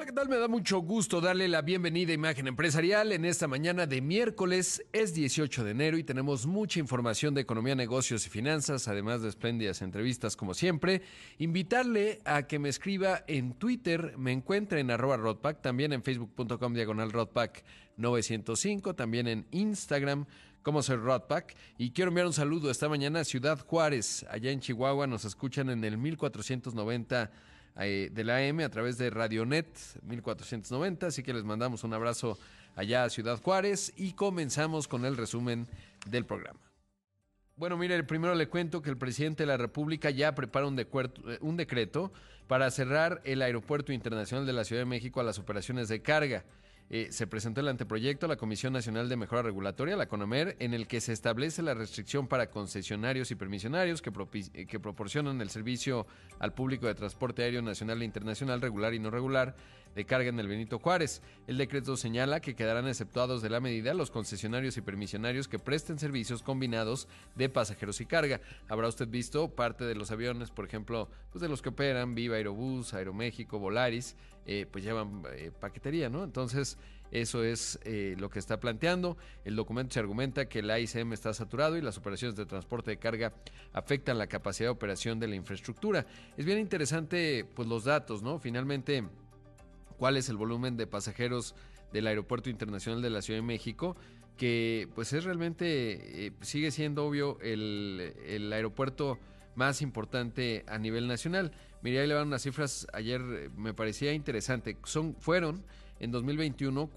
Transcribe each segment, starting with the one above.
Hola, ¿qué tal? Me da mucho gusto darle la bienvenida a Imagen Empresarial en esta mañana de miércoles. Es 18 de enero y tenemos mucha información de economía, negocios y finanzas, además de espléndidas entrevistas como siempre. Invitarle a que me escriba en Twitter, me encuentre en Rodpack, también en facebook.com diagonal Rodpack 905, también en Instagram como soy Rodpack. Y quiero enviar un saludo esta mañana a Ciudad Juárez, allá en Chihuahua. Nos escuchan en el 1490 eh, de la AM a través de Radionet 1490. Así que les mandamos un abrazo allá a Ciudad Juárez y comenzamos con el resumen del programa. Bueno, mire, primero le cuento que el presidente de la República ya prepara un, eh, un decreto para cerrar el Aeropuerto Internacional de la Ciudad de México a las operaciones de carga. Eh, se presentó el anteproyecto a la Comisión Nacional de Mejora Regulatoria, la CONOMER, en el que se establece la restricción para concesionarios y permisionarios que, eh, que proporcionan el servicio al público de transporte aéreo nacional e internacional regular y no regular de carga en el Benito Juárez. El decreto señala que quedarán exceptuados de la medida los concesionarios y permisionarios que presten servicios combinados de pasajeros y carga. Habrá usted visto parte de los aviones, por ejemplo, pues de los que operan Viva Aerobús, Aeroméxico, Volaris, eh, pues llevan eh, paquetería, ¿no? Entonces, eso es eh, lo que está planteando. El documento se argumenta que el AICM está saturado y las operaciones de transporte de carga afectan la capacidad de operación de la infraestructura. Es bien interesante, pues los datos, ¿no? Finalmente cuál es el volumen de pasajeros del Aeropuerto Internacional de la Ciudad de México, que pues es realmente, sigue siendo obvio el, aeropuerto más importante a nivel nacional. Mira, ahí le van unas cifras, ayer eh, me parecía interesante, son, fueron en 2021,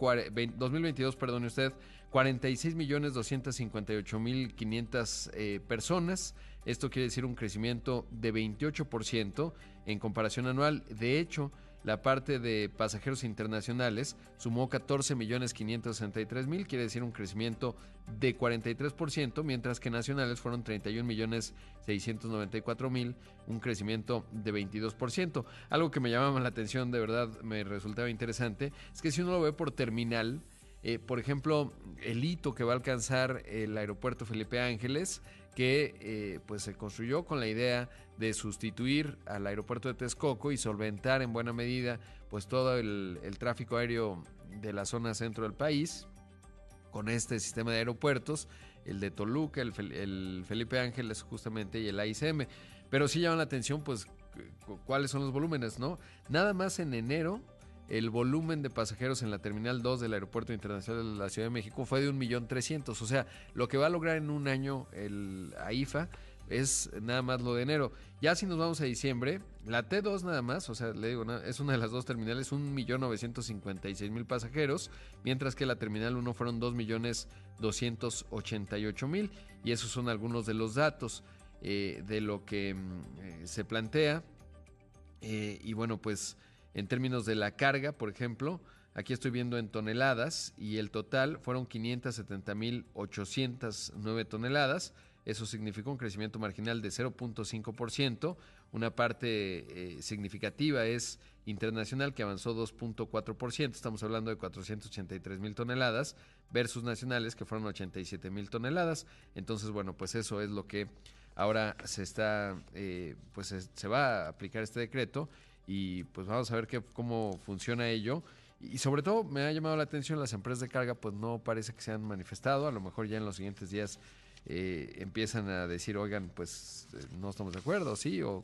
2022, perdone usted, 46 millones 258 mil 500 eh, personas. Esto quiere decir un crecimiento de 28% en comparación anual. De hecho, la parte de pasajeros internacionales sumó 14 millones 563 mil, quiere decir un crecimiento de 43%, mientras que nacionales fueron 31 millones 694 mil, un crecimiento de 22%. Algo que me llamaba la atención, de verdad me resultaba interesante, es que si uno lo ve por terminal, eh, por ejemplo, el hito que va a alcanzar el aeropuerto Felipe Ángeles, que eh, pues se construyó con la idea de sustituir al aeropuerto de Texcoco y solventar en buena medida pues todo el, tráfico aéreo de la zona centro del país con este sistema de aeropuertos, el de Toluca, el, el Felipe Ángeles justamente y el AICM. Pero sí llaman la atención pues cuáles son los volúmenes, ¿no? Nada más en enero el volumen de pasajeros en la Terminal 2 del Aeropuerto Internacional de la Ciudad de México fue de 1.300.000. O sea, lo que va a lograr en un año el AIFA es nada más lo de enero. Ya si nos vamos a diciembre, la T2 nada más, o sea, le digo, es una de las dos terminales, 1.956.000 pasajeros, mientras que la Terminal 1 fueron 2.288.000. Y esos son algunos de los datos eh, de lo que mm, eh, se plantea. Eh, y bueno, pues en términos de la carga, por ejemplo, aquí estoy viendo en toneladas y el total fueron 570.809 toneladas. Eso significó un crecimiento marginal de 0.5%. Una parte eh, significativa es internacional que avanzó 2.4%. Estamos hablando de 483 mil toneladas versus nacionales que fueron 87 mil toneladas. Entonces, bueno, pues eso es lo que ahora se está, eh, pues se va a aplicar este decreto y pues vamos a ver qué, cómo funciona ello. Y sobre todo me ha llamado la atención, las empresas de carga pues no parece que se han manifestado, a lo mejor ya en los siguientes días eh, empiezan a decir, oigan, pues eh, no estamos de acuerdo, sí, o,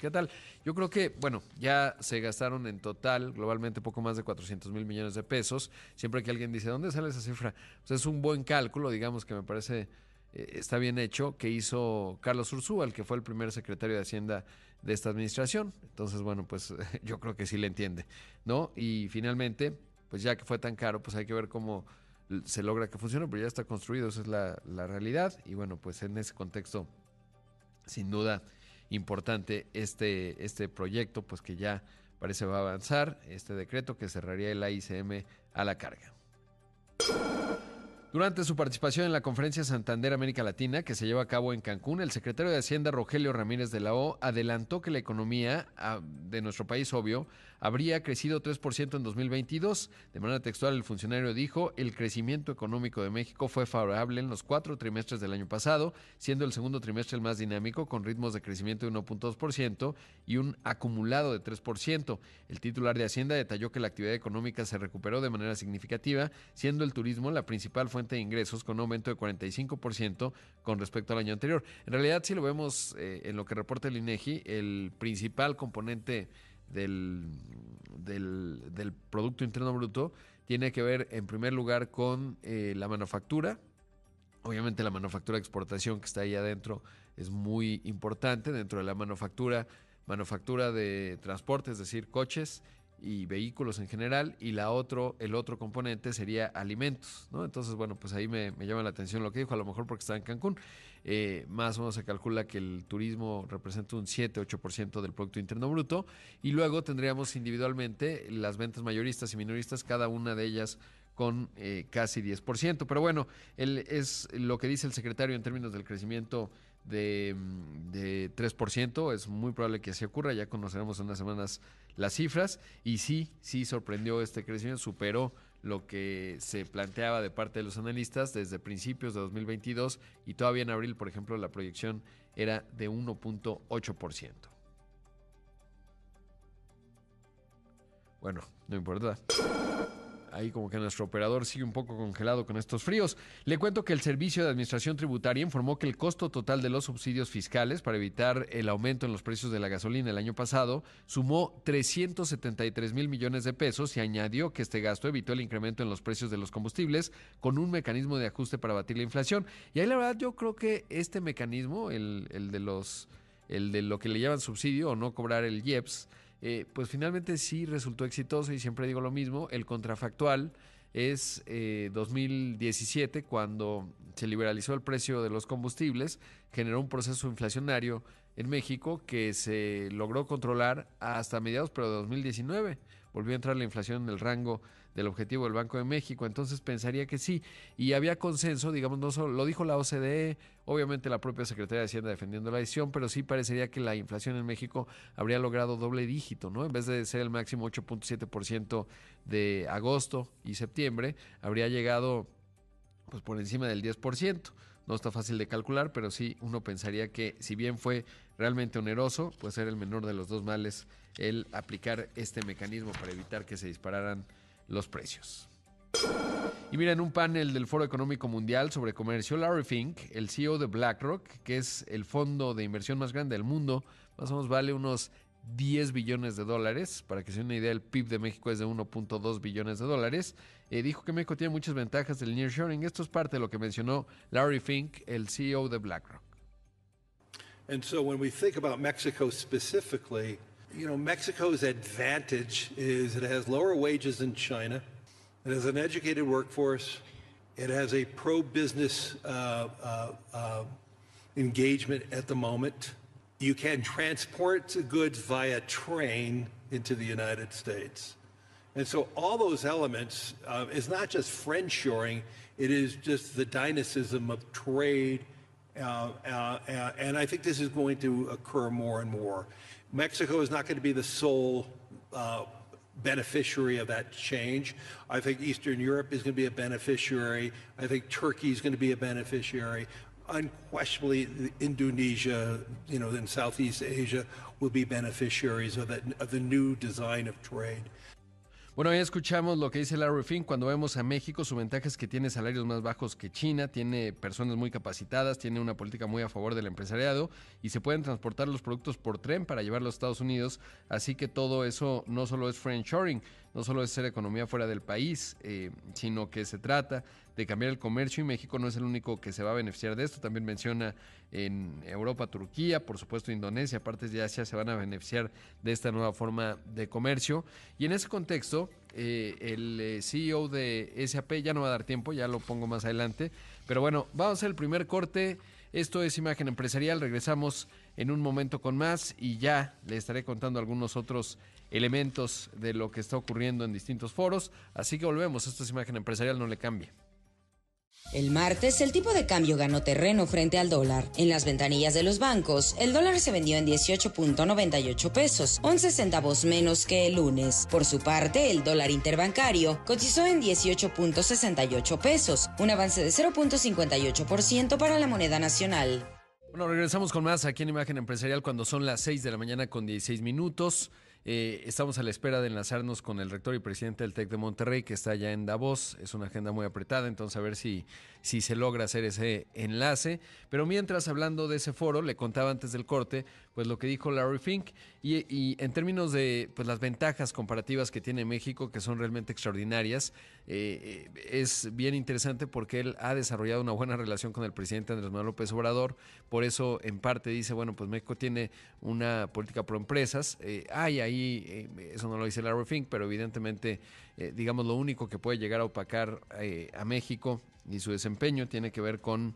qué tal. Yo creo que, bueno, ya se gastaron en total, globalmente, poco más de 400 mil millones de pesos. Siempre que alguien dice, ¿dónde sale esa cifra? Pues es un buen cálculo, digamos que me parece está bien hecho, que hizo Carlos Ursúa, el que fue el primer secretario de Hacienda de esta administración. Entonces, bueno, pues yo creo que sí le entiende, ¿no? Y finalmente, pues ya que fue tan caro, pues hay que ver cómo se logra que funcione, pero ya está construido, esa es la, la realidad. Y bueno, pues en ese contexto, sin duda, importante este, este proyecto, pues que ya parece va a avanzar, este decreto que cerraría el AICM a la carga. Durante su participación en la conferencia Santander América Latina, que se lleva a cabo en Cancún, el secretario de Hacienda Rogelio Ramírez de la O adelantó que la economía ah, de nuestro país, obvio, habría crecido 3% en 2022. De manera textual, el funcionario dijo, el crecimiento económico de México fue favorable en los cuatro trimestres del año pasado, siendo el segundo trimestre el más dinámico, con ritmos de crecimiento de 1.2% y un acumulado de 3%. El titular de Hacienda detalló que la actividad económica se recuperó de manera significativa, siendo el turismo la principal fuente de ingresos con un aumento de 45% con respecto al año anterior. En realidad, si lo vemos eh, en lo que reporta el INEGI, el principal componente del, del, Producto Interno Bruto tiene que ver en primer lugar con eh, la manufactura. Obviamente la manufactura de exportación que está ahí adentro es muy importante. Dentro de la manufactura, manufactura de transporte, es decir, coches y vehículos en general, y la otro, el otro componente sería alimentos, ¿no? Entonces, bueno, pues ahí me, llama la atención lo que dijo, a lo mejor porque está en Cancún. Eh, más o menos se calcula que el turismo representa un 7-8% del Producto Interno Bruto, y luego tendríamos individualmente las ventas mayoristas y minoristas, cada una de ellas con eh, casi 10%. Pero bueno, él es lo que dice el secretario en términos del crecimiento de, de 3%. Es muy probable que así ocurra. Ya conoceremos en unas semanas las cifras. Y sí, sí sorprendió este crecimiento, superó lo que se planteaba de parte de los analistas desde principios de 2022 y todavía en abril, por ejemplo, la proyección era de 1.8%. Bueno, no importa ahí como que nuestro operador sigue un poco congelado con estos fríos. Le cuento que el Servicio de Administración Tributaria informó que el costo total de los subsidios fiscales para evitar el aumento en los precios de la gasolina el año pasado sumó 373 mil millones de pesos y añadió que este gasto evitó el incremento en los precios de los combustibles con un mecanismo de ajuste para batir la inflación. Y ahí la verdad yo creo que este mecanismo, el, el de los el de lo que le llaman subsidio o no cobrar el IEPS, eh, pues finalmente sí resultó exitoso y siempre digo lo mismo, el contrafactual es 2017 eh, cuando se liberalizó el precio de los combustibles, generó un proceso inflacionario en México que se logró controlar hasta mediados pero de 2019. Volvió a entrar la inflación en el rango del objetivo del Banco de México, entonces pensaría que sí. Y había consenso, digamos, no solo, lo dijo la OCDE, obviamente la propia Secretaría de Hacienda defendiendo la decisión, pero sí parecería que la inflación en México habría logrado doble dígito, ¿no? En vez de ser el máximo 8.7% de agosto y septiembre, habría llegado pues por encima del 10%. No está fácil de calcular, pero sí uno pensaría que si bien fue realmente oneroso, pues ser el menor de los dos males el aplicar este mecanismo para evitar que se dispararan los precios. Y mira, en un panel del Foro Económico Mundial sobre comercio, Larry Fink, el CEO de BlackRock, que es el fondo de inversión más grande del mundo, más o menos vale unos 10 billones de dólares. Para que se den una idea, el PIB de México es de 1.2 billones de dólares. Eh, dijo que México tiene muchas ventajas del nearshoring. Esto es parte de lo que mencionó Larry Fink, el CEO de BlackRock. And so when we think about Mexico specifically, you know, Mexico's advantage is it has lower wages than China. It has an educated workforce. It has a pro-business uh, uh, uh, engagement at the moment. You can transport goods via train into the United States. And so all those elements uh, is not just friendshoring, it is just the dynamism of trade. Uh, uh, and I think this is going to occur more and more. Mexico is not going to be the sole uh, beneficiary of that change. I think Eastern Europe is going to be a beneficiary. I think Turkey is going to be a beneficiary. Unquestionably, Indonesia, you know, and Southeast Asia will be beneficiaries of, that, of the new design of trade. Bueno, ya escuchamos lo que dice Larry Fink. Cuando vemos a México, su ventaja es que tiene salarios más bajos que China, tiene personas muy capacitadas, tiene una política muy a favor del empresariado y se pueden transportar los productos por tren para llevarlos a Estados Unidos. Así que todo eso no solo es friendshoring, no solo es ser economía fuera del país, eh, sino que se trata de cambiar el comercio y México no es el único que se va a beneficiar de esto. También menciona en Europa, Turquía, por supuesto Indonesia, partes de Asia se van a beneficiar de esta nueva forma de comercio. Y en ese contexto, eh, el eh, CEO de SAP ya no va a dar tiempo, ya lo pongo más adelante. Pero bueno, vamos a hacer el primer corte. Esto es Imagen Empresarial. Regresamos en un momento con más y ya le estaré contando algunos otros elementos de lo que está ocurriendo en distintos foros. Así que volvemos. Esto es Imagen Empresarial, no le cambie. El martes, el tipo de cambio ganó terreno frente al dólar. En las ventanillas de los bancos, el dólar se vendió en 18.98 pesos, 11 centavos menos que el lunes. Por su parte, el dólar interbancario cotizó en 18.68 pesos, un avance de 0.58% para la moneda nacional. Bueno, regresamos con más aquí en Imagen Empresarial cuando son las 6 de la mañana con 16 minutos. Eh, estamos a la espera de enlazarnos con el rector y presidente del TEC de Monterrey, que está ya en Davos. Es una agenda muy apretada, entonces a ver si, si se logra hacer ese enlace. Pero mientras, hablando de ese foro, le contaba antes del corte, pues lo que dijo Larry Fink, y, en términos de pues, las ventajas comparativas que tiene México, que son realmente extraordinarias, eh, es bien interesante porque él ha desarrollado una buena relación con el presidente Andrés Manuel López Obrador. Por eso, en parte, dice, bueno, pues México tiene una política pro empresas. Eh, hay ahí, eh, eso no lo dice Larry Fink, pero evidentemente, digamos, lo único que puede llegar a opacar a México y su desempeño tiene que ver con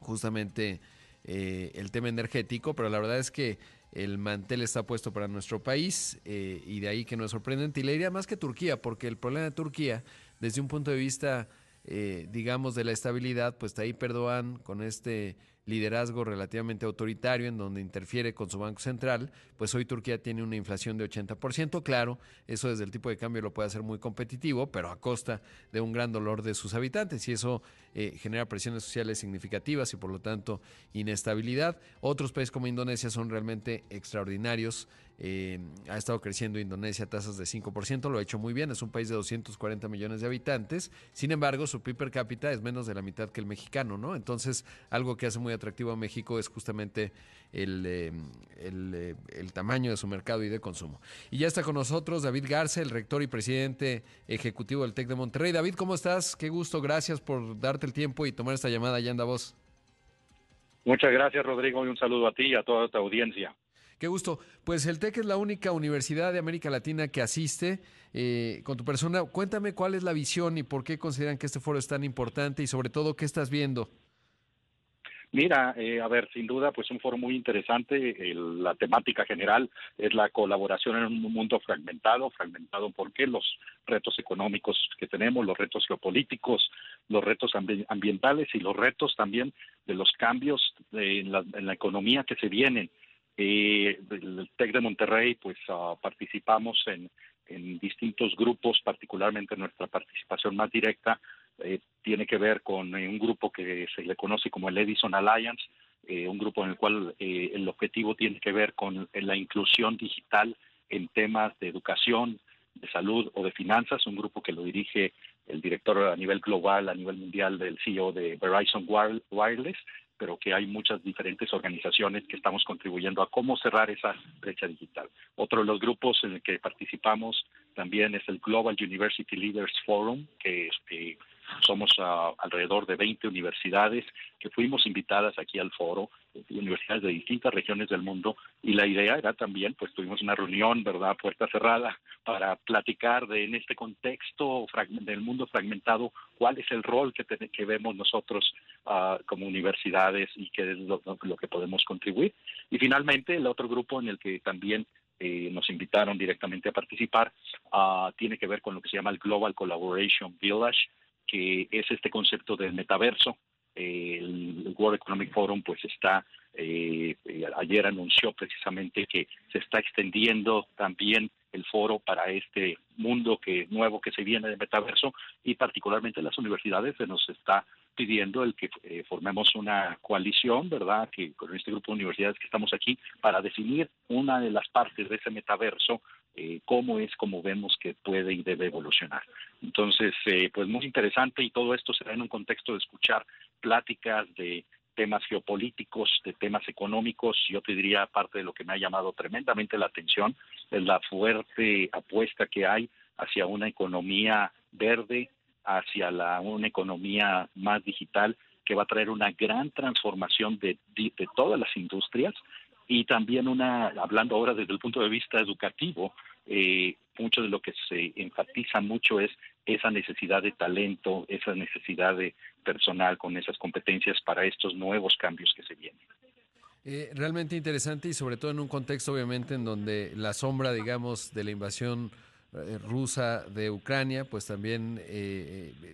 justamente eh, el tema energético, pero la verdad es que el mantel está puesto para nuestro país eh, y de ahí que no es sorprendente. Y le diría más que Turquía, porque el problema de Turquía, desde un punto de vista, eh, digamos, de la estabilidad, pues ahí Erdogan con este liderazgo relativamente autoritario en donde interfiere con su Banco Central, pues hoy Turquía tiene una inflación de 80%, claro, eso desde el tipo de cambio lo puede hacer muy competitivo, pero a costa de un gran dolor de sus habitantes y eso eh, genera presiones sociales significativas y por lo tanto inestabilidad. Otros países como Indonesia son realmente extraordinarios. Eh, ha estado creciendo Indonesia a tasas de 5%, lo ha hecho muy bien, es un país de 240 millones de habitantes, sin embargo su PIB per cápita es menos de la mitad que el mexicano, ¿no? Entonces algo que hace muy atractivo a México es justamente el, eh, el, tamaño de su mercado y de consumo. Y ya está con nosotros David Garza, el rector y presidente ejecutivo del TEC de Monterrey. David, ¿cómo estás? Qué gusto, gracias por darte el tiempo y tomar esta llamada allá en Davos. Muchas gracias, Rodrigo, y un saludo a ti y a toda tu audiencia. Qué gusto. Pues el TEC es la única universidad de América Latina que asiste eh, con tu persona. Cuéntame cuál es la visión y por qué consideran que este foro es tan importante y sobre todo qué estás viendo. Mira, eh, a ver, sin duda, pues un foro muy interesante. la temática general es la colaboración en un mundo fragmentado, fragmentado porque los retos económicos que tenemos, los retos geopolíticos, los retos ambientales y los retos también de los cambios en, la, economía que se vienen. Eh, el TEC de Monterrey, pues ah, participamos en, en distintos grupos, particularmente nuestra participación más directa eh, tiene que ver con eh, un grupo que se le conoce como el Edison Alliance, eh, un grupo en el cual el objetivo tiene que ver con la inclusión digital en temas de educación, de salud o de finanzas, un grupo que lo dirige el director a nivel global, a nivel mundial del CEO de Verizon Wireless, pero que hay muchas diferentes organizaciones que estamos contribuyendo a cómo cerrar esa brecha digital. Otro de los grupos en el que participamos también es el Global University Leaders Forum, que este, somos ah, alrededor de 20 universidades que fuimos invitadas aquí al foro, universidades de distintas regiones del mundo, y la idea era también, pues tuvimos una reunión, ¿verdad?, puerta cerrada, para platicar de en este contexto del mundo fragmentado, cuál es el rol que, que vemos nosotros ah, como universidades y qué es lo, que podemos contribuir. Y finalmente, el otro grupo en el que también eh, nos invitaron directamente a participar, uh, tiene que ver con lo que se llama el Global Collaboration Village, que es este concepto del metaverso. el World Economic Forum pues está, eh, ayer anunció precisamente que se está extendiendo también el foro para este mundo que nuevo que se viene de metaverso y particularmente las universidades se nos está pidiendo el que eh, formemos una coalición, ¿verdad? Que con este grupo de universidades que estamos aquí para definir una de las partes de ese metaverso eh, cómo es como vemos que puede y debe evolucionar. Entonces, eh, pues muy interesante y todo esto se da en un contexto de escuchar pláticas de temas geopolíticos, de temas económicos. Yo te diría, parte de lo que me ha llamado tremendamente la atención, es la fuerte apuesta que hay hacia una economía verde, hacia la, una economía más digital que va a traer una gran transformación de, de todas las industrias y también una, hablando ahora desde el punto de vista educativo, eh, mucho de lo que se enfatiza mucho es esa necesidad de talento, esa necesidad de personal con esas competencias para estos nuevos cambios que se vienen. Eh, realmente interesante y sobre todo en un contexto obviamente en donde la sombra, digamos, de la invasión rusa de Ucrania, pues también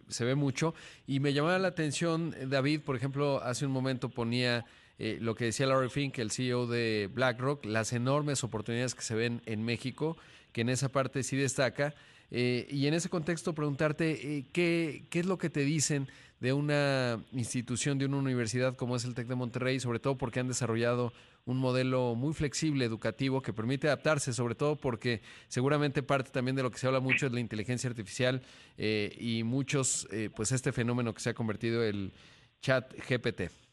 se ve mucho. Y me llamaba la atención, David, por ejemplo, hace un momento ponía lo que decía Larry Fink, el CEO de BlackRock, las enormes oportunidades que se ven en México, que en esa parte sí destaca. y en ese contexto preguntarte qué, qué es lo que te dicen de una institución, de una universidad como es el TEC de Monterrey, sobre todo porque han desarrollado un modelo muy flexible educativo que permite adaptarse, sobre todo porque seguramente parte también de lo que se habla mucho es la inteligencia artificial eh, y muchos, eh, pues este fenómeno que se ha convertido el chat GPT.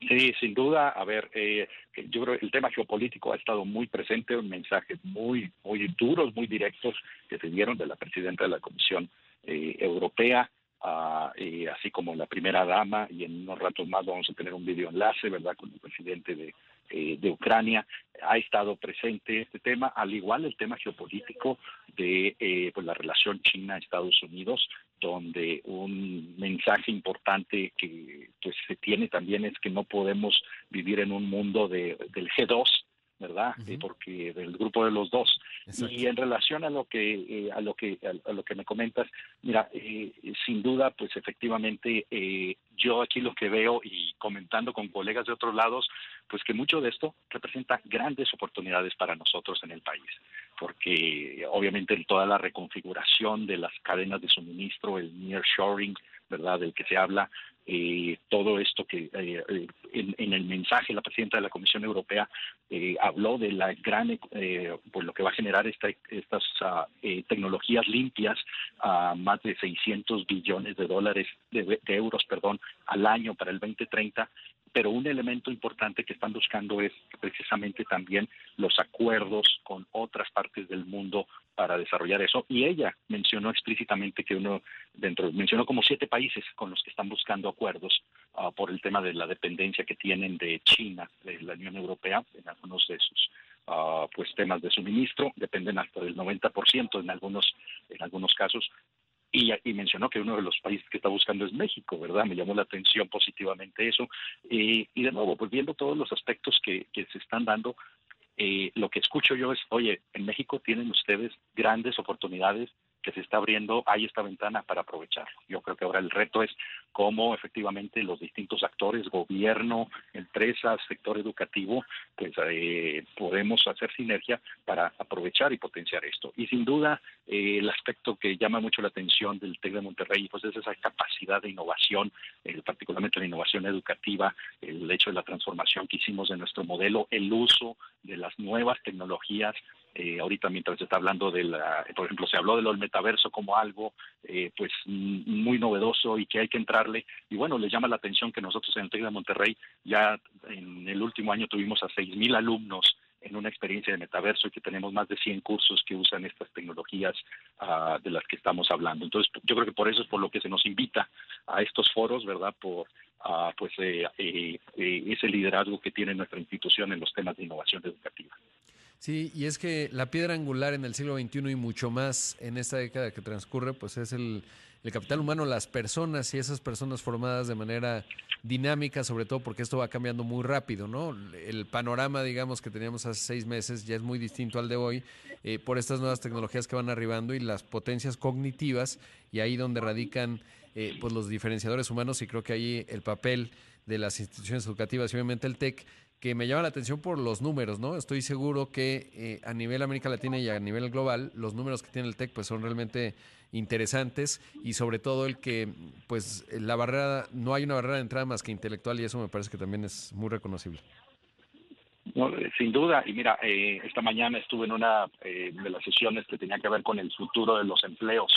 Sí, sin duda. A ver, eh, yo creo que el tema geopolítico ha estado muy presente, un mensaje muy, muy duros, muy directos que se dieron de la presidenta de la Comisión Europea así como la primera dama, y en unos ratos más vamos a tener un video enlace, ¿verdad?, con el presidente de, eh, de Ucrania. Ha estado presente este tema, al igual el tema geopolítico de eh, pues la relación China-Estados Unidos, donde un mensaje importante que pues se tiene también es que no podemos vivir en un mundo de, del G2, ¿verdad? Eh, porque del grupo de los dos. Y en relación a lo que eh, a lo que a, lo que me comentas, mira, eh, sin duda, pues efectivamente, yo aquí lo que veo y comentando con colegas de otros lados, pues que mucho de esto representa grandes oportunidades para nosotros en el país, porque obviamente toda la reconfiguración de las cadenas de suministro, el nearshoring, ¿verdad? Del que se habla, eh, todo esto que eh, eh, en, el mensaje la presidenta de la Comisión Europea habló de la gran pues lo que va a generar esta, estas ah, tecnologías limpias a más de 600 billones de dólares de, de, euros perdón al año para el 2030 pero un elemento importante que están buscando es precisamente también los acuerdos con otras partes del mundo para desarrollar eso. Y ella mencionó explícitamente que uno, dentro, mencionó como siete países con los que están buscando acuerdos ah, por el tema de la dependencia que tienen de China, de la Unión Europea, en algunos de esos uh, pues temas de suministro, dependen hasta del 90% en algunos, en algunos casos. Y, mencionó que uno de los países que está buscando es México, ¿verdad? Me llamó la atención positivamente eso. y de nuevo, pues viendo todos los aspectos que, que se están dando, eh, lo que escucho yo es, oye, en México tienen ustedes grandes oportunidades que se está abriendo, hay esta ventana para aprovecharlo. Yo creo que ahora el reto es cómo efectivamente los distintos actores, gobierno, empresas, sector educativo, pues eh, podemos hacer sinergia para aprovechar y potenciar esto. Y sin duda, eh, el aspecto que llama mucho la atención del TEC de Monterrey, pues es esa capacidad de innovación, eh, particularmente la innovación educativa, el hecho de la transformación que hicimos de nuestro modelo, el uso de las nuevas tecnologías eh, ahorita mientras se está hablando de la, por ejemplo, se habló del metaverso como algo eh, pues muy novedoso y que hay que Y bueno, les llama la atención que nosotros en el TEC de Monterrey ya en el último año tuvimos a 6.000 alumnos en una experiencia de metaverso y que tenemos más de 100 cursos que usan estas tecnologías uh, de las que estamos hablando. Entonces, yo creo que por eso es por lo que se nos invita a estos foros, ¿verdad? Por uh, pues eh, eh, eh, ese liderazgo que tiene nuestra institución en los temas de innovación educativa. Sí, y es que la piedra angular en el siglo XXI y mucho más en esta década que transcurre, pues es el, capital humano, las personas y esas personas formadas de manera dinámica, sobre todo porque esto va cambiando muy rápido, ¿no? El panorama, digamos, que teníamos hace seis meses ya es muy distinto al de hoy eh, por estas nuevas tecnologías que van arribando y las potencias cognitivas y ahí donde radican eh, pues los diferenciadores humanos y creo que ahí el papel de las instituciones educativas y obviamente el TEC que me llama la atención por los números, ¿no? Estoy seguro que eh, a nivel América Latina y a nivel global, los números que tiene el TEC pues son realmente interesantes y sobre todo el que pues la barrera, no hay una barrera de entrada más que intelectual y eso me parece que también es muy reconocible. Eh, sin duda, y mira, eh, esta mañana estuve en una de las sesiones que tenía que ver con el futuro de los empleos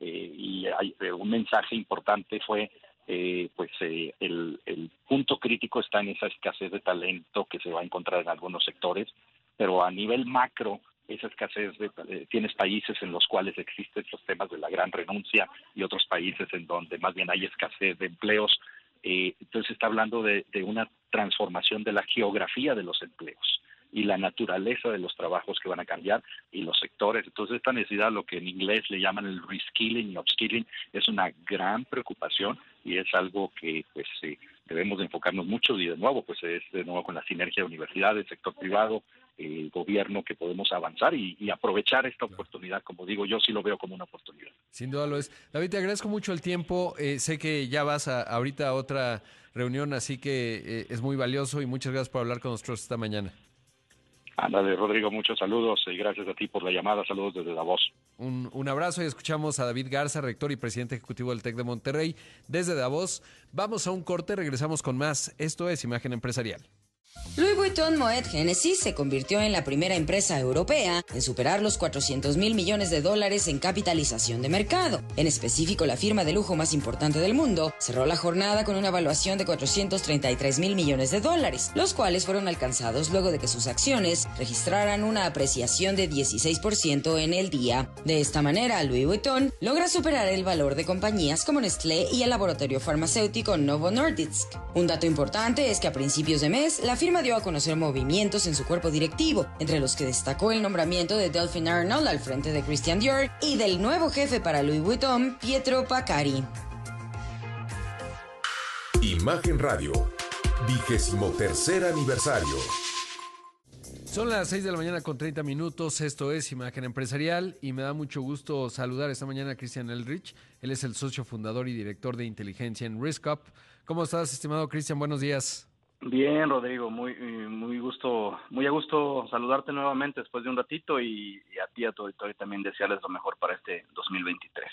y hay, un mensaje importante fue eh, pues eh, el, punto crítico está en esa escasez de talento que se va a encontrar en algunos sectores, pero a nivel macro, esa escasez de, eh, tienes países en los cuales existen los temas de la gran renuncia y otros países en donde más bien hay escasez de empleos. entonces está hablando de una transformación de la geografía de los empleos y la naturaleza de los trabajos que van a cambiar y los sectores. Entonces, esta necesidad, lo que en inglés le llaman el reskilling y upskilling, es una gran preocupación y es algo que pues debemos de enfocarnos mucho y de nuevo, pues es de nuevo con la sinergia de universidades, sector privado, eh, gobierno que podemos avanzar y, aprovechar esta oportunidad, como digo, yo sí lo veo como una oportunidad. Sin duda lo es. David, te agradezco mucho el tiempo. Eh, sé que ya vas a, ahorita a otra reunión, así que eh, es muy valioso y muchas gracias por hablar con nosotros esta mañana. Ándale, Rodrigo, muchos saludos y gracias a ti por la llamada. Saludos desde Davos. Un, un, abrazo y escuchamos a David Garza, rector y presidente ejecutivo del TEC de Monterrey, desde Davos. Vamos a un corte, regresamos con más. Esto es Imagen Empresarial. Louis Vuitton Moet Genesis se convirtió en la primera empresa europea en superar los 400 mil millones de dólares en capitalización de mercado. En específico, la firma de lujo más importante del mundo cerró la jornada con una evaluación de 433 mil millones de dólares, los cuales fueron alcanzados luego de que sus acciones registraran una apreciación de 16% en el día. De esta manera, Louis Vuitton logra superar el valor de compañías como Nestlé y el laboratorio farmacéutico Novo Nordisk. Un dato importante es que a principios de mes, la firma dio a conocer movimientos en su cuerpo directivo, entre los que destacó el nombramiento de Delphine Arnold al frente de Christian Dior y del nuevo jefe para Louis Vuitton, Pietro Pacari. Imagen Radio, vigésimo tercer aniversario. Son las 6 de la mañana con 30 minutos, esto es Imagen Empresarial y me da mucho gusto saludar esta mañana a Christian Elrich. Él es el socio fundador y director de inteligencia en RiskUp. ¿Cómo estás, estimado Christian? Buenos días. Bien, Rodrigo, muy muy gusto, muy a gusto saludarte nuevamente después de un ratito y, a ti a tu auditorio también desearles lo mejor para este 2023.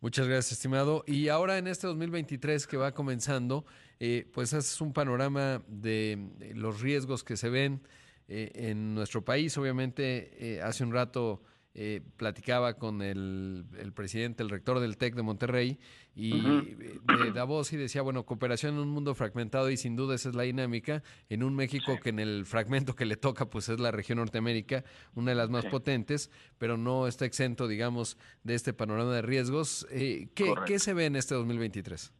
Muchas gracias, estimado. Y ahora en este 2023 que va comenzando, eh, pues haces un panorama de los riesgos que se ven eh, en nuestro país. Obviamente, eh, hace un rato eh, platicaba con el, presidente, el rector del TEC de Monterrey, y de Davos y decía, bueno, cooperación en un mundo fragmentado y sin duda esa es la dinámica, en un México que en el fragmento que le toca pues es la región Norteamérica, una de las más potentes, pero no está exento, digamos, de este panorama de riesgos. Eh, ¿qué, ¿Qué se ve en este 2023?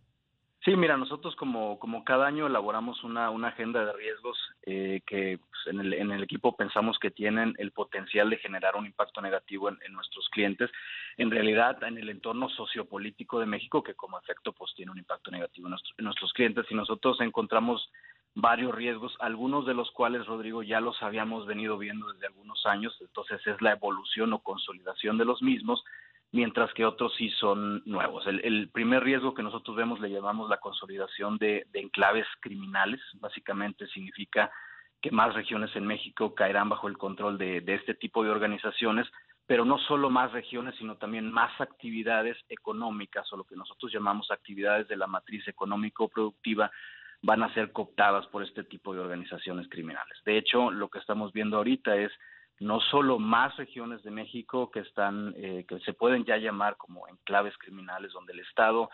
Sí, mira, nosotros como, como cada año elaboramos una, una agenda de riesgos eh, que pues, en, el, en el equipo pensamos que tienen el potencial de generar un impacto negativo en, nuestros clientes. En realidad, en el entorno sociopolítico de México, que como efecto pues tiene un impacto negativo en, en nuestros clientes. Y nosotros encontramos varios riesgos, algunos de los cuales, Rodrigo, ya los habíamos venido viendo desde algunos años. Entonces es la evolución o consolidación de los mismos mientras que otros sí son nuevos. El, primer riesgo que nosotros vemos le llamamos la consolidación de, enclaves criminales. Básicamente significa que más regiones en México caerán bajo el control de, este tipo de organizaciones, pero no solo más regiones, sino también más actividades económicas o lo que nosotros llamamos actividades de la matriz económico-productiva van a ser cooptadas por este tipo de organizaciones criminales. De hecho, lo que estamos viendo ahorita es no solo más regiones de México que están eh, que se pueden ya llamar como enclaves criminales donde el Estado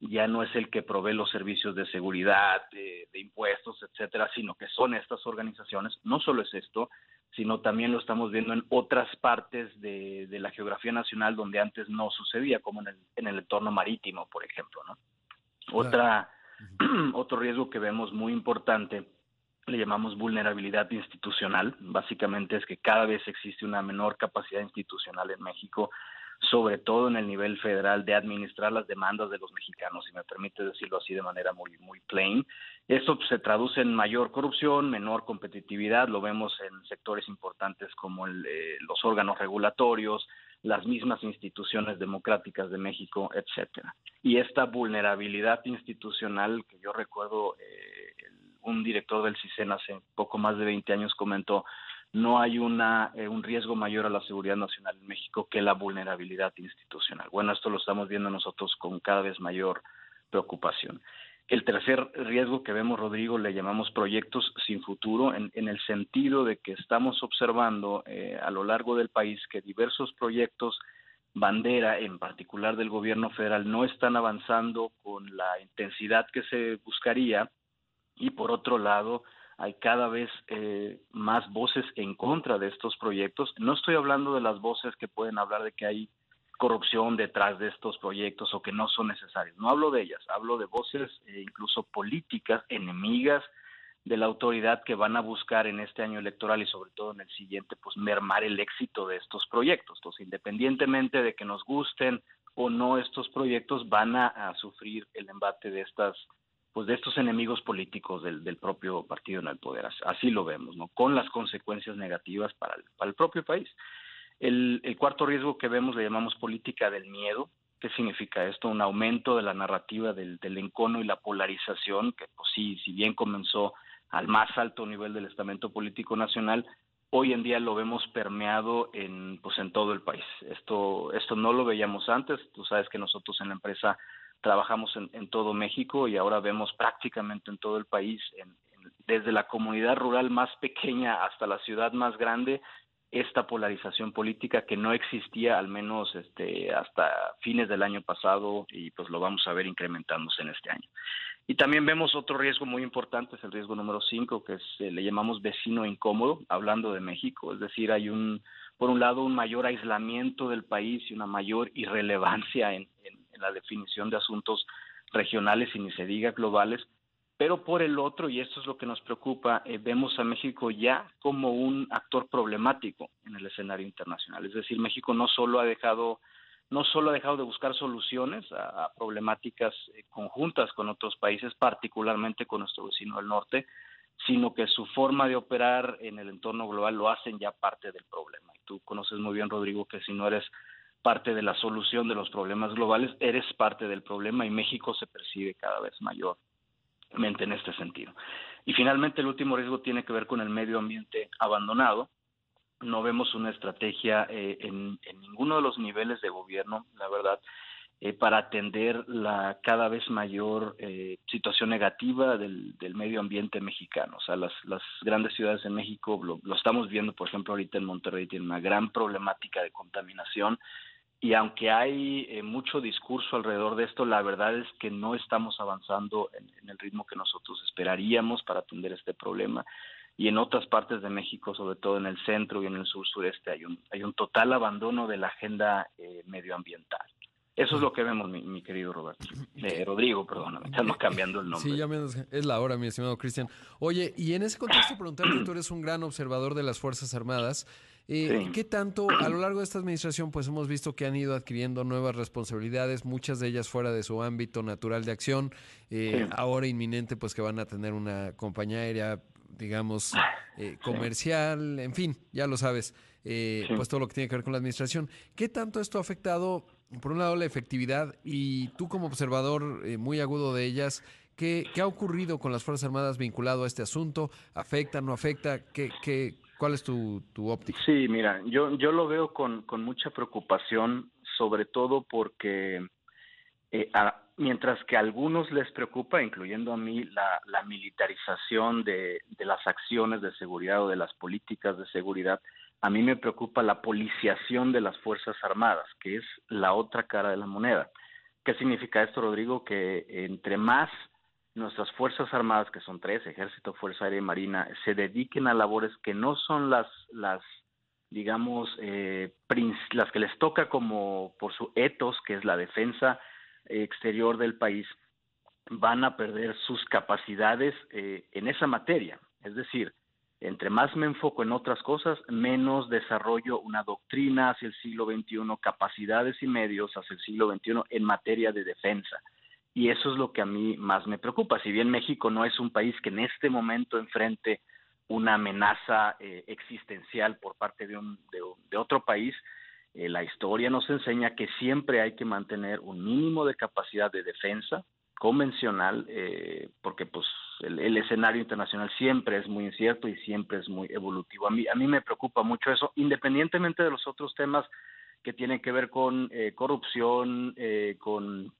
ya no es el que provee los servicios de seguridad, de, impuestos, etcétera, sino que son estas organizaciones. No solo es esto, sino también lo estamos viendo en otras partes de, la geografía nacional donde antes no sucedía, como en el, en el entorno marítimo, por ejemplo, ¿no? Otra, otro riesgo que vemos muy importante le llamamos vulnerabilidad institucional. Básicamente es que cada vez existe una menor capacidad institucional en México, sobre todo en el nivel federal, de administrar las demandas de los mexicanos, si me permite decirlo así de manera muy, muy plain. Esto se traduce en mayor corrupción, menor competitividad, lo vemos en sectores importantes como eh, los órganos regulatorios, las mismas instituciones democráticas de México, etcétera. Y esta vulnerabilidad institucional que yo recuerdo eh, un director del CISEN hace poco más de 20 años comentó, no hay una, eh, un riesgo mayor a la seguridad nacional en México que la vulnerabilidad institucional. Bueno, esto lo estamos viendo nosotros con cada vez mayor preocupación. El tercer riesgo que vemos, Rodrigo, le llamamos proyectos sin futuro, en, el sentido de que estamos observando eh, a lo largo del país que diversos proyectos bandera, en particular del gobierno federal, no están avanzando con la intensidad que se buscaría y por otro lado hay cada vez eh, más voces en contra de estos proyectos. No estoy hablando de las voces que pueden hablar de que hay corrupción detrás de estos proyectos o que no son necesarios. No hablo de ellas, hablo de voces eh, incluso políticas, enemigas de la autoridad que van a buscar en este año electoral y sobre todo en el siguiente, pues mermar el éxito de estos proyectos. Entonces, independientemente de que nos gusten o no estos proyectos, van a, a sufrir el embate de estas pues de estos enemigos políticos del, del, propio partido en el poder. Así lo vemos, ¿no? Con las consecuencias negativas para el, para el propio país. El, cuarto riesgo que vemos le llamamos política del miedo. ¿Qué significa esto? Un aumento de la narrativa del, del encono y la polarización, que pues sí, si bien comenzó al más alto nivel del estamento político nacional, hoy en día lo vemos permeado en pues en todo el país. Esto esto no lo veíamos antes. Tú sabes que nosotros en la empresa trabajamos en, en todo México y ahora vemos prácticamente en todo el país, en, en, desde la comunidad rural más pequeña hasta la ciudad más grande, esta polarización política que no existía al menos este hasta fines del año pasado y pues lo vamos a ver incrementándose en este año. Y también vemos otro riesgo muy importante, es el riesgo número 5, que es, eh, le llamamos vecino incómodo, hablando de México. Es decir, hay un, por un lado, un mayor aislamiento del país y una mayor irrelevancia en, en, en la definición de asuntos regionales y ni se diga globales, pero por el otro, y esto es lo que nos preocupa, eh, vemos a México ya como un actor problemático en el escenario internacional. Es decir, México no solo ha dejado no solo ha dejado de buscar soluciones a, problemáticas eh, conjuntas con otros países, particularmente con nuestro vecino del norte, sino que su forma de operar en el entorno global lo hacen ya parte del problema. Y tú conoces muy bien, Rodrigo, que si no eres parte de la solución de los problemas globales, eres parte del problema y México se percibe cada vez mayor en este sentido. Y finalmente el último riesgo tiene que ver con el medio ambiente abandonado. No vemos una estrategia eh, en, ninguno de los niveles de gobierno, la verdad, eh, para atender la cada vez mayor eh, situación negativa del, del, medio ambiente mexicano. O sea, las, las grandes ciudades de México, lo, lo, estamos viendo, por ejemplo, ahorita en Monterrey, tiene una gran problemática de contaminación y aunque hay eh, mucho discurso alrededor de esto, la verdad es que no estamos avanzando en, el ritmo que nosotros esperaríamos para atender este problema. Y en otras partes de México, sobre todo en el centro y en el sur sureste, hay un, hay un total abandono de la agenda eh, medioambiental. Eso es lo que vemos, mi, mi querido Roberto. Eh, Rodrigo, perdóname, estamos cambiando el nombre. Sí, ya me, es la hora, mi estimado Cristian. Oye, y en ese contexto preguntarte, tú eres un gran observador de las Fuerzas Armadas. Eh, sí. ¿Qué tanto a lo largo de esta administración pues hemos visto que han ido adquiriendo nuevas responsabilidades, muchas de ellas fuera de su ámbito natural de acción, eh, sí. ahora inminente pues que van a tener una compañía aérea digamos eh, comercial, en fin, ya lo sabes, eh, sí. pues todo lo que tiene que ver con la administración. ¿Qué tanto esto ha afectado, por un lado, la efectividad y tú como observador eh, muy agudo de ellas, ¿qué, ¿qué, ha ocurrido con las Fuerzas Armadas vinculado a este asunto? ¿Afecta, no afecta? ¿Qué, qué, ¿Cuál es tu, tu óptica? Sí, mira, yo, yo lo veo con, con mucha preocupación, sobre todo porque eh, mientras que a algunos les preocupa, incluyendo a mí, la, la militarización de, de, las acciones de seguridad o de las políticas de seguridad, a mí me preocupa la policiación de las Fuerzas Armadas, que es la otra cara de la moneda. ¿Qué significa esto, Rodrigo? Que entre más nuestras Fuerzas Armadas, que son tres, Ejército, Fuerza Aérea y Marina, se dediquen a labores que no son las, las digamos, eh, las que les toca como por su etos, que es la defensa exterior del país, van a perder sus capacidades eh, en esa materia. Es decir, entre más me enfoco en otras cosas, menos desarrollo una doctrina hacia el siglo XXI, capacidades y medios hacia el siglo XXI en materia de defensa. Y eso es lo que a mí más me preocupa. Si bien México no es un país que en este momento enfrente una amenaza eh, existencial por parte de, un, de, de otro país, eh, la historia nos enseña que siempre hay que mantener un mínimo de capacidad de defensa convencional, eh, porque pues el, escenario internacional siempre es muy incierto y siempre es muy evolutivo. A mí, a mí me preocupa mucho eso, independientemente de los otros temas que tienen que ver con eh, corrupción, con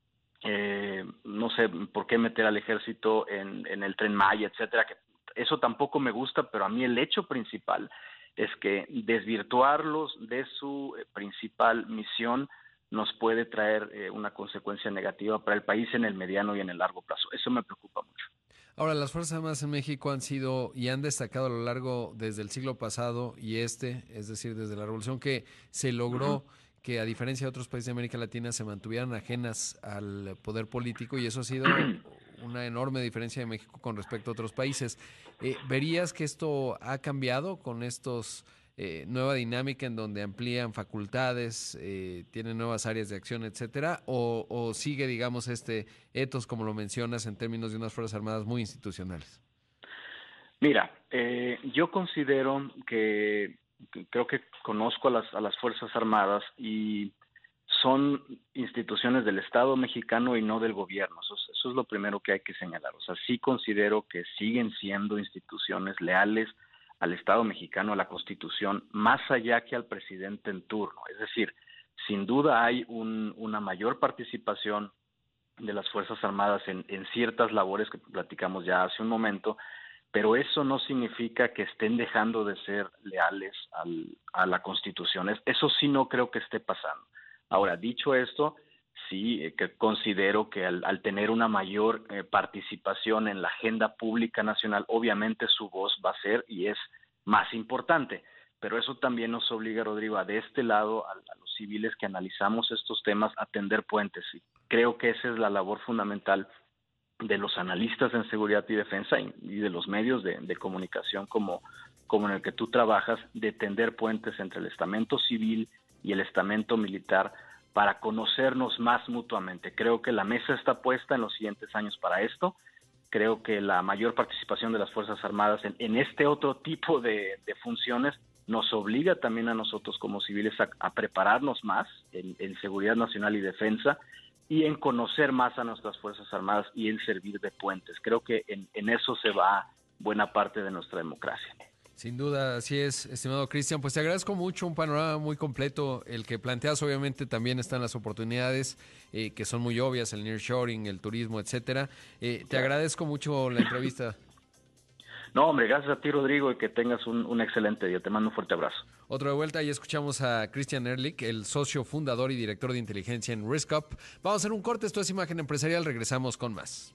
eh, no sé por qué meter al ejército en, en el tren Maya, etcétera, que eso tampoco me gusta, pero a mí el hecho principal es que desvirtuarlos de su eh, principal misión nos puede traer eh, una consecuencia negativa para el país en el mediano y en el largo plazo. Eso me preocupa mucho. Ahora, las Fuerzas Armadas en México han sido y han destacado a lo largo desde el siglo pasado y este, es decir, desde la revolución que se logró uh -huh que a diferencia de otros países de América Latina se mantuvieran ajenas al poder político y eso ha sido una enorme diferencia de México con respecto a otros países. Eh, ¿Verías que esto ha cambiado con estos eh, nueva dinámica en donde amplían facultades, eh, tienen nuevas áreas de acción, etcétera, o, sigue, digamos, este etos, como lo mencionas, en términos de unas Fuerzas Armadas muy institucionales? Mira, eh, yo considero que, creo que conozco a las, a las Fuerzas Armadas y son instituciones del Estado mexicano y no del gobierno. Eso, eso, es lo primero que hay que señalar. O sea, sí considero que siguen siendo instituciones leales al Estado mexicano, a la Constitución, más allá que al presidente en turno. Es decir, sin duda hay un, una mayor participación de las Fuerzas Armadas en, ciertas labores que platicamos ya hace un momento, pero eso no significa que estén dejando de ser leales al, a la Constitución. Eso sí no creo que esté pasando. Ahora, dicho esto, sí eh, que considero que al, tener una mayor eh, participación en la agenda pública nacional, obviamente su voz va a ser y es más importante. Pero eso también nos obliga, Rodrigo, a de este lado, a, los civiles que analizamos estos temas, a tender puentes. Y creo que esa es la labor fundamental de los analistas en seguridad y defensa y, y de los medios de, de, comunicación como, como en el que tú trabajas, de tender puentes entre el estamento civil y el estamento militar para conocernos más mutuamente. Creo que la mesa está puesta en los siguientes años para esto. Creo que la mayor participación de las Fuerzas Armadas en, este otro tipo de, funciones nos obliga también a nosotros como civiles a, prepararnos más en, en, seguridad nacional y defensa y en conocer más a nuestras Fuerzas Armadas y en servir de puentes. Creo que en, en eso se va buena parte de nuestra democracia. Sin duda, así es, estimado Cristian. Pues te agradezco mucho, un panorama muy completo. El que planteas, obviamente, también están las oportunidades eh, que son muy obvias, el nearshoring, el turismo, etcétera. Eh, te agradezco mucho la entrevista. No, hombre, gracias a ti, Rodrigo, y que tengas un, un, excelente día. Te mando un fuerte abrazo. Otro de vuelta, y escuchamos a Christian Ehrlich, el socio fundador y director de inteligencia en RiskUp. Vamos a hacer un corte, esto es Imagen Empresarial, regresamos con más.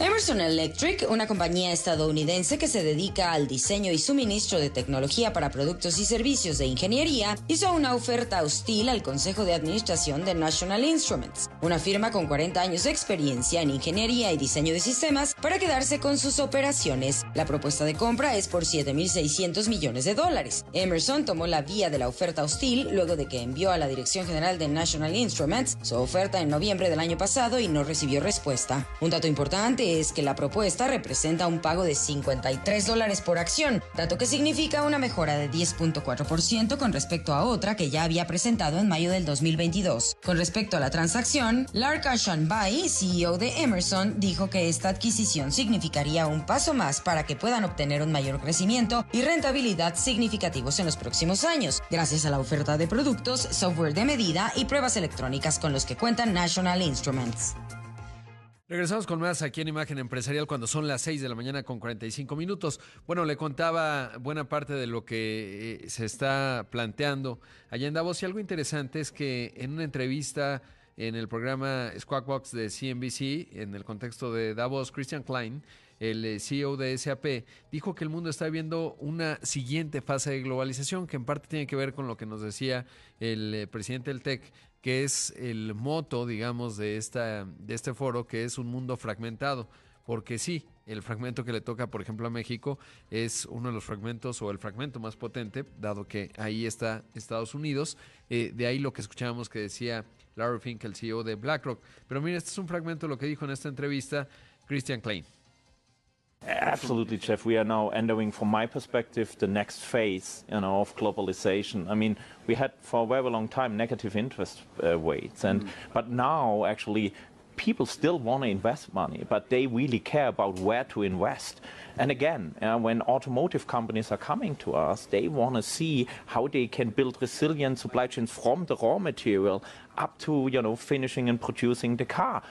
Emerson Electric, una compañía estadounidense que se dedica al diseño y suministro de tecnología para productos y servicios de ingeniería, hizo una oferta hostil al Consejo de Administración de National Instruments, una firma con 40 años de experiencia en ingeniería y diseño de sistemas, para quedarse con sus operaciones. La propuesta de compra es por 7.600 millones de dólares. Emerson tomó la vía de la oferta hostil luego de que envió a la Dirección General de National Instruments su oferta en noviembre del año pasado y no recibió respuesta. Un dato importante es que la propuesta representa un pago de 53 dólares por acción, dato que significa una mejora de 10.4% con respecto a otra que ya había presentado en mayo del 2022. Con respecto a la transacción, Lark Ashanbai, CEO de Emerson, dijo que esta adquisición significaría un paso más para que puedan obtener un mayor crecimiento y rentabilidad significativos en los próximos años, gracias a la oferta de productos, software de medida y pruebas electrónicas con los que cuentan National Instruments. Regresamos con más aquí en Imagen Empresarial cuando son las 6 de la mañana con 45 minutos. Bueno, le contaba buena parte de lo que eh, se está planteando allá en Davos y algo interesante es que en una entrevista en el programa Squawk Box de CNBC, en el contexto de Davos, Christian Klein, el eh, CEO de SAP, dijo que el mundo está viendo una siguiente fase de globalización que en parte tiene que ver con lo que nos decía el eh, presidente del TEC, que es el moto, digamos, de, esta, de este foro, que es un mundo fragmentado. Porque sí, el fragmento que le toca, por ejemplo, a México es uno de los fragmentos o el fragmento más potente, dado que ahí está Estados Unidos. Eh, de ahí lo que escuchábamos que decía Larry Fink, el CEO de BlackRock. Pero mira, este es un fragmento de lo que dijo en esta entrevista Christian Klein. Absolutely, Jeff. We are now entering, from my perspective, the next phase, you know, of globalization. I mean, we had for a very long time negative interest uh, rates, and mm. but now actually people still want to invest money, but they really care about where to invest. And again, uh, when automotive companies are coming to us, they want to see how they can build resilient supply chains from the raw material up to you know finishing and producing the car.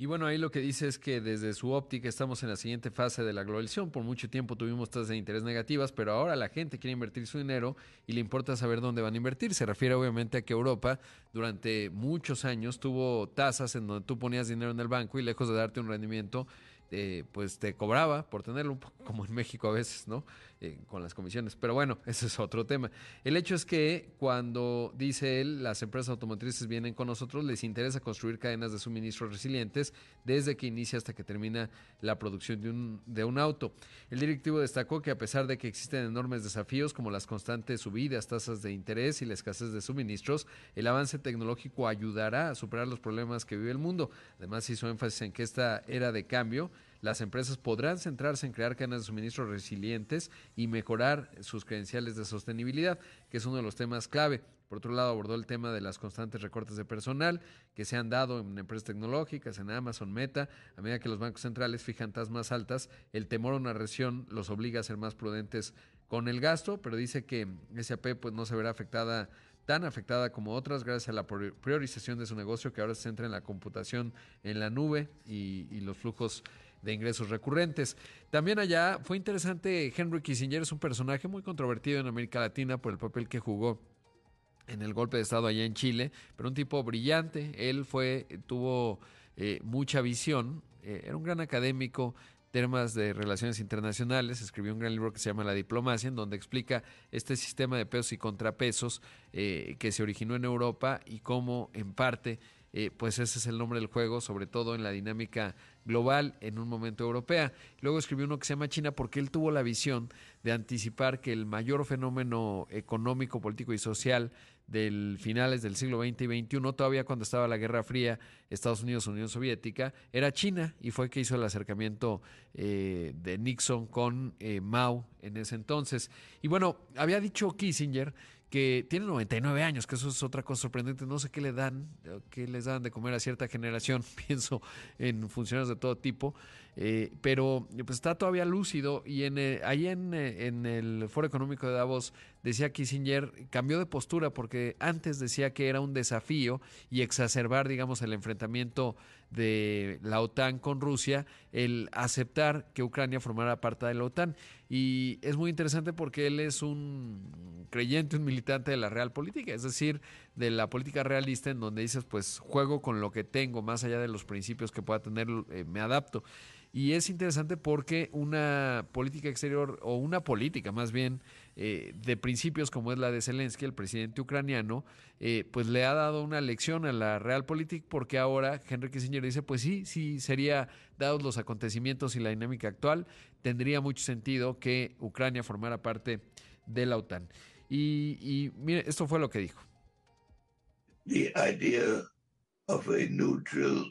Y bueno, ahí lo que dice es que desde su óptica estamos en la siguiente fase de la globalización. Por mucho tiempo tuvimos tasas de interés negativas, pero ahora la gente quiere invertir su dinero y le importa saber dónde van a invertir. Se refiere obviamente a que Europa durante muchos años tuvo tasas en donde tú ponías dinero en el banco y lejos de darte un rendimiento, eh, pues te cobraba por tenerlo, como en México a veces, ¿no? Eh, con las comisiones. Pero bueno, ese es otro tema. El hecho es que cuando, dice él, las empresas automotrices vienen con nosotros, les interesa construir cadenas de suministro resilientes desde que inicia hasta que termina la producción de un, de un auto. El directivo destacó que a pesar de que existen enormes desafíos como las constantes subidas, tasas de interés y la escasez de suministros, el avance tecnológico ayudará a superar los problemas que vive el mundo. Además hizo énfasis en que esta era de cambio las empresas podrán centrarse en crear cadenas de suministro resilientes y mejorar sus credenciales de sostenibilidad, que es uno de los temas clave. Por otro lado, abordó el tema de las constantes recortes de personal que se han dado en empresas tecnológicas, en Amazon, Meta. A medida que los bancos centrales fijan tasas más altas, el temor a una recesión los obliga a ser más prudentes con el gasto, pero dice que SAP pues, no se verá afectada tan afectada como otras gracias a la priorización de su negocio que ahora se centra en la computación en la nube y, y los flujos de ingresos recurrentes. También allá fue interesante, Henry Kissinger es un personaje muy controvertido en América Latina por el papel que jugó en el golpe de Estado allá en Chile, pero un tipo brillante, él fue, tuvo eh, mucha visión, eh, era un gran académico, temas de relaciones internacionales, escribió un gran libro que se llama La diplomacia, en donde explica este sistema de pesos y contrapesos eh, que se originó en Europa y cómo en parte eh, pues ese es el nombre del juego, sobre todo en la dinámica global en un momento europea. Luego escribió uno que se llama China porque él tuvo la visión de anticipar que el mayor fenómeno económico, político y social del finales del siglo XX y XXI, todavía cuando estaba la Guerra Fría, Estados Unidos, Unión Soviética, era China y fue que hizo el acercamiento eh, de Nixon con eh, Mao en ese entonces. Y bueno, había dicho Kissinger que tiene 99 años, que eso es otra cosa sorprendente. No sé qué le dan, qué les dan de comer a cierta generación, pienso en funcionarios de todo tipo, eh, pero pues está todavía lúcido y en, eh, ahí en, eh, en, el Foro Económico de Davos decía Kissinger, cambió de postura porque antes decía que era un desafío y exacerbar, digamos, el enfrentamiento de la OTAN con Rusia, el aceptar que Ucrania formara parte de la OTAN. Y es muy interesante porque él es un creyente, un militante de la real política, es decir, de la política realista en donde dices, pues juego con lo que tengo, más allá de los principios que pueda tener, me adapto. Y es interesante porque una política exterior, o una política más bien, eh, de principios como es la de Zelensky, el presidente ucraniano, eh, pues le ha dado una lección a la Realpolitik porque ahora Henry Kissinger dice, pues sí, sí, sería, dados los acontecimientos y la dinámica actual, tendría mucho sentido que Ucrania formara parte de la OTAN. Y, y mire, esto fue lo que dijo. The idea of a neutral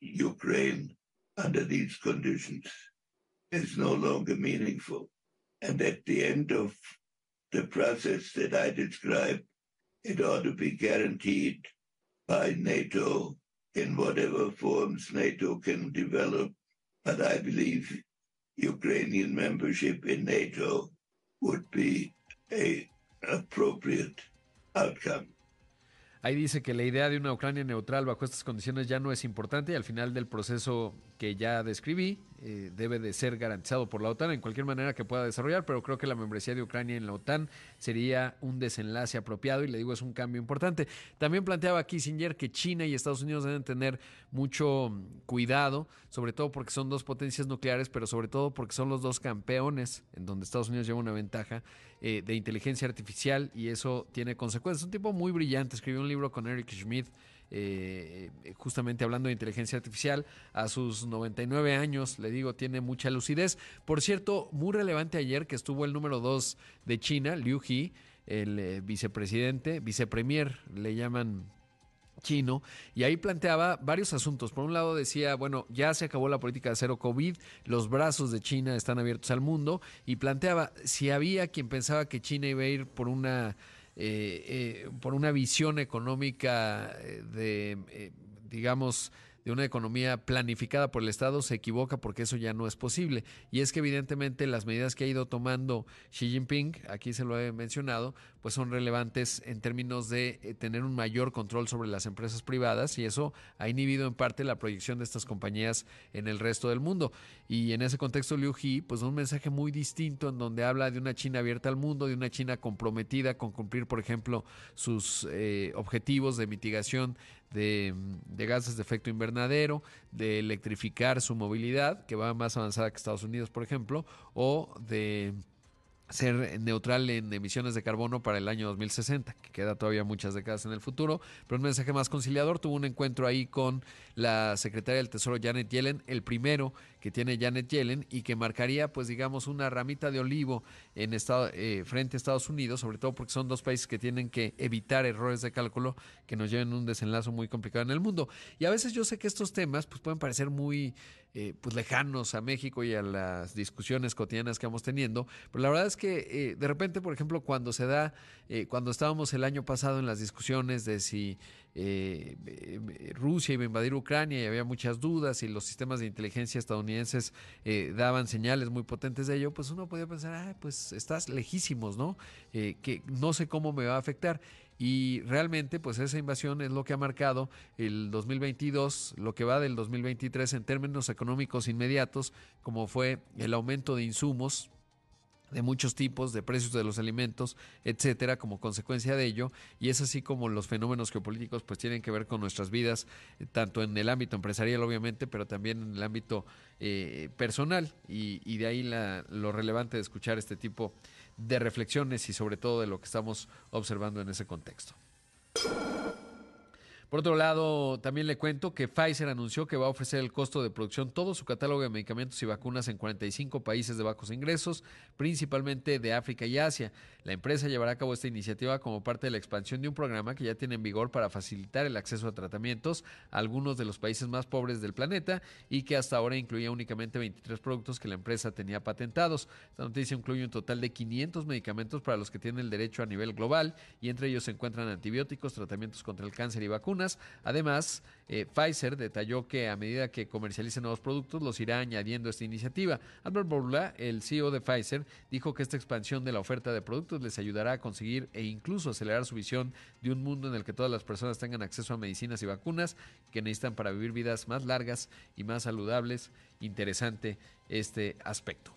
Ukraine under these conditions is no longer meaningful. And at the end of the process that I described, it ought to be guaranteed by NATO in whatever forms NATO can develop. But I believe Ukrainian membership in NATO would be a appropriate outcome. Ahí dice que la idea de una Ucrania neutral bajo estas condiciones ya no es importante y al final del proceso que ya describí eh, debe de ser garantizado por la OTAN en cualquier manera que pueda desarrollar, pero creo que la membresía de Ucrania en la OTAN sería un desenlace apropiado y le digo es un cambio importante. También planteaba Kissinger que China y Estados Unidos deben tener mucho cuidado, sobre todo porque son dos potencias nucleares, pero sobre todo porque son los dos campeones en donde Estados Unidos lleva una ventaja eh, de inteligencia artificial y eso tiene consecuencias. Un tipo muy brillante, escribió un libro con Eric Schmidt. Eh, justamente hablando de inteligencia artificial, a sus 99 años, le digo, tiene mucha lucidez. Por cierto, muy relevante ayer que estuvo el número 2 de China, Liu He, el eh, vicepresidente, vicepremier, le llaman chino y ahí planteaba varios asuntos. Por un lado decía, bueno, ya se acabó la política de cero COVID, los brazos de China están abiertos al mundo y planteaba si había quien pensaba que China iba a ir por una eh, eh, por una visión económica eh, de digamos de una economía planificada por el Estado se equivoca porque eso ya no es posible. Y es que evidentemente las medidas que ha ido tomando Xi Jinping, aquí se lo he mencionado, pues son relevantes en términos de eh, tener un mayor control sobre las empresas privadas y eso ha inhibido en parte la proyección de estas compañías en el resto del mundo. Y en ese contexto Liu He, pues un mensaje muy distinto en donde habla de una China abierta al mundo, de una China comprometida con cumplir, por ejemplo, sus eh, objetivos de mitigación de, gases de efecto invernadero, de electrificar su movilidad, que va más avanzada que Estados Unidos, por ejemplo, o de ser neutral en emisiones de carbono para el año 2060, que queda todavía muchas décadas en el futuro, pero un mensaje más conciliador. Tuvo un encuentro ahí con la secretaria del Tesoro Janet Yellen, el primero que tiene Janet Yellen y que marcaría, pues digamos, una ramita de olivo en estado, eh, frente a Estados Unidos, sobre todo porque son dos países que tienen que evitar errores de cálculo que nos lleven a un desenlazo muy complicado en el mundo. Y a veces yo sé que estos temas pues, pueden parecer muy eh, pues lejanos a México y a las discusiones cotidianas que vamos teniendo, pero la verdad es que eh, de repente, por ejemplo, cuando se da, eh, cuando estábamos el año pasado en las discusiones de si Rusia iba a invadir Ucrania y había muchas dudas y los sistemas de inteligencia estadounidenses daban señales muy potentes de ello, pues uno podía pensar, ah, pues estás lejísimos, ¿no? que no sé cómo me va a afectar. Y realmente, pues esa invasión es lo que ha marcado el 2022, lo que va del 2023 en términos económicos inmediatos, como fue el aumento de insumos de muchos tipos, de precios de los alimentos, etcétera, como consecuencia de ello, y es así como los fenómenos geopolíticos pues tienen que ver con nuestras vidas, eh, tanto en el ámbito empresarial obviamente, pero también en el ámbito eh, personal, y, de ahí la, lo relevante de escuchar este tipo de reflexiones y sobre todo de lo que estamos observando en ese contexto. Por otro lado, también le cuento que Pfizer anunció que va a ofrecer el costo de producción todo su catálogo de medicamentos y vacunas en 45 países de bajos ingresos, principalmente de África y Asia. La empresa llevará a cabo esta iniciativa como parte de la expansión de un programa que ya tiene en vigor para facilitar el acceso a tratamientos a algunos de los países más pobres del planeta y que hasta ahora incluía únicamente 23 productos que la empresa tenía patentados. Esta noticia incluye un total de 500 medicamentos para los que tienen el derecho a nivel global y entre ellos se encuentran antibióticos, tratamientos contra el cáncer y vacunas Además, eh, Pfizer detalló que a medida que comercialice nuevos productos los irá añadiendo a esta iniciativa. Albert Bourla, el CEO de Pfizer, dijo que esta expansión de la oferta de productos les ayudará a conseguir e incluso acelerar su visión de un mundo en el que todas las personas tengan acceso a medicinas y vacunas que necesitan para vivir vidas más largas y más saludables. Interesante este aspecto.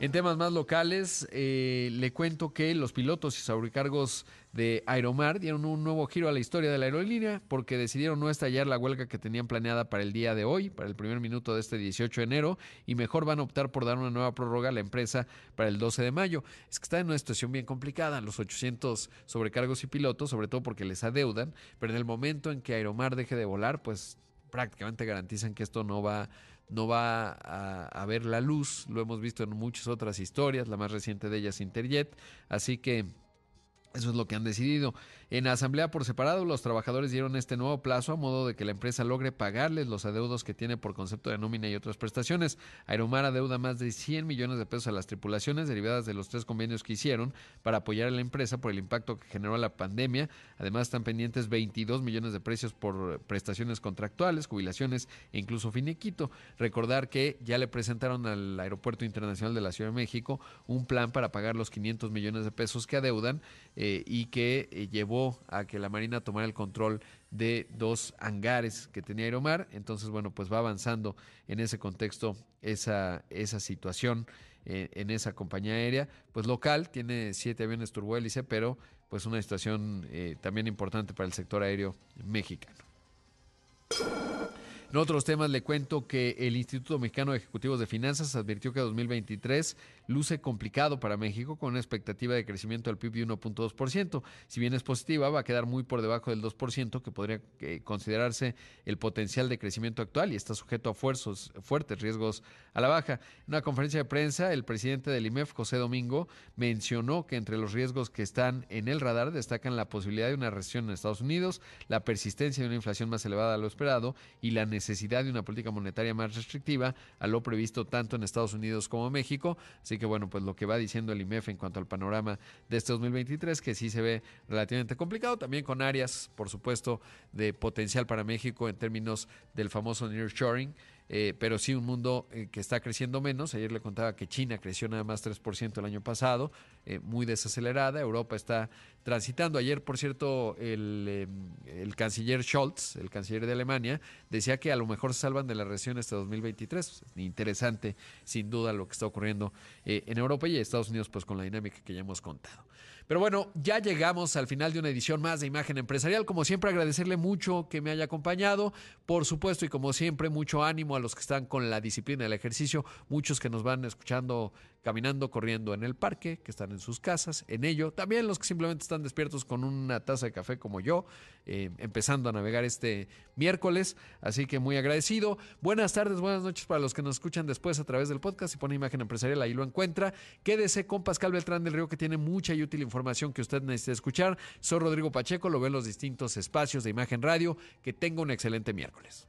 En temas más locales, eh, le cuento que los pilotos y sobrecargos de Aeromar dieron un nuevo giro a la historia de la aerolínea porque decidieron no estallar la huelga que tenían planeada para el día de hoy, para el primer minuto de este 18 de enero, y mejor van a optar por dar una nueva prórroga a la empresa para el 12 de mayo. Es que está en una situación bien complicada, los 800 sobrecargos y pilotos, sobre todo porque les adeudan, pero en el momento en que Aeromar deje de volar, pues prácticamente garantizan que esto no va no va a, ver la luz, lo hemos visto en muchas otras historias, la más reciente de ellas Interjet, así que eso es lo que han decidido. En asamblea por separado, los trabajadores dieron este nuevo plazo a modo de que la empresa logre pagarles los adeudos que tiene por concepto de nómina y otras prestaciones. Aeromar adeuda más de 100 millones de pesos a las tripulaciones derivadas de los tres convenios que hicieron para apoyar a la empresa por el impacto que generó la pandemia. Además, están pendientes 22 millones de precios por prestaciones contractuales, jubilaciones e incluso finiquito. Recordar que ya le presentaron al Aeropuerto Internacional de la Ciudad de México un plan para pagar los 500 millones de pesos que adeudan eh, y que eh, llevó a que la Marina tomara el control de dos hangares que tenía Aeromar. Entonces, bueno, pues va avanzando en ese contexto esa, esa situación eh, en esa compañía aérea. Pues local, tiene siete aviones turbohélice, pero pues una situación eh, también importante para el sector aéreo mexicano. En otros temas le cuento que el Instituto Mexicano de Ejecutivos de Finanzas advirtió que 2023 luce complicado para México con una expectativa de crecimiento del PIB de 1.2%. Si bien es positiva, va a quedar muy por debajo del 2%, que podría eh, considerarse el potencial de crecimiento actual y está sujeto a fuertes riesgos a la baja. En una conferencia de prensa, el presidente del IMEF, José Domingo, mencionó que entre los riesgos que están en el radar destacan la posibilidad de una recesión en Estados Unidos, la persistencia de una inflación más elevada a lo esperado y la necesidad de una política monetaria más restrictiva a lo previsto tanto en Estados Unidos como México. Que bueno, pues lo que va diciendo el IMEF en cuanto al panorama de este 2023, que sí se ve relativamente complicado, también con áreas, por supuesto, de potencial para México en términos del famoso nearshoring. Eh, pero sí un mundo eh, que está creciendo menos. Ayer le contaba que China creció nada más 3% el año pasado, eh, muy desacelerada. Europa está transitando. Ayer, por cierto, el, el, canciller Scholz, el canciller de Alemania, decía que a lo mejor se salvan de la recesión este 2023. Interesante, sin duda, lo que está ocurriendo en Europa y Estados Unidos, pues con la dinámica que ya hemos contado. Pero bueno, ya llegamos al final de una edición más de Imagen Empresarial. Como siempre, agradecerle mucho que me haya acompañado. Por supuesto, y como siempre, mucho ánimo a los que están con la disciplina del ejercicio, muchos que nos van escuchando caminando, corriendo en el parque, que están en sus casas, en ello. También los que simplemente están despiertos con una taza de café como yo, eh, empezando a navegar este miércoles. Así que muy agradecido. Buenas tardes, buenas noches para los que nos escuchan después a través del podcast y pone imagen empresarial, ahí lo encuentra. Quédese con Pascal Beltrán del Río, que tiene mucha y útil información que usted necesita escuchar. Soy Rodrigo Pacheco, lo ve en los distintos espacios de imagen radio. Que tenga un excelente miércoles.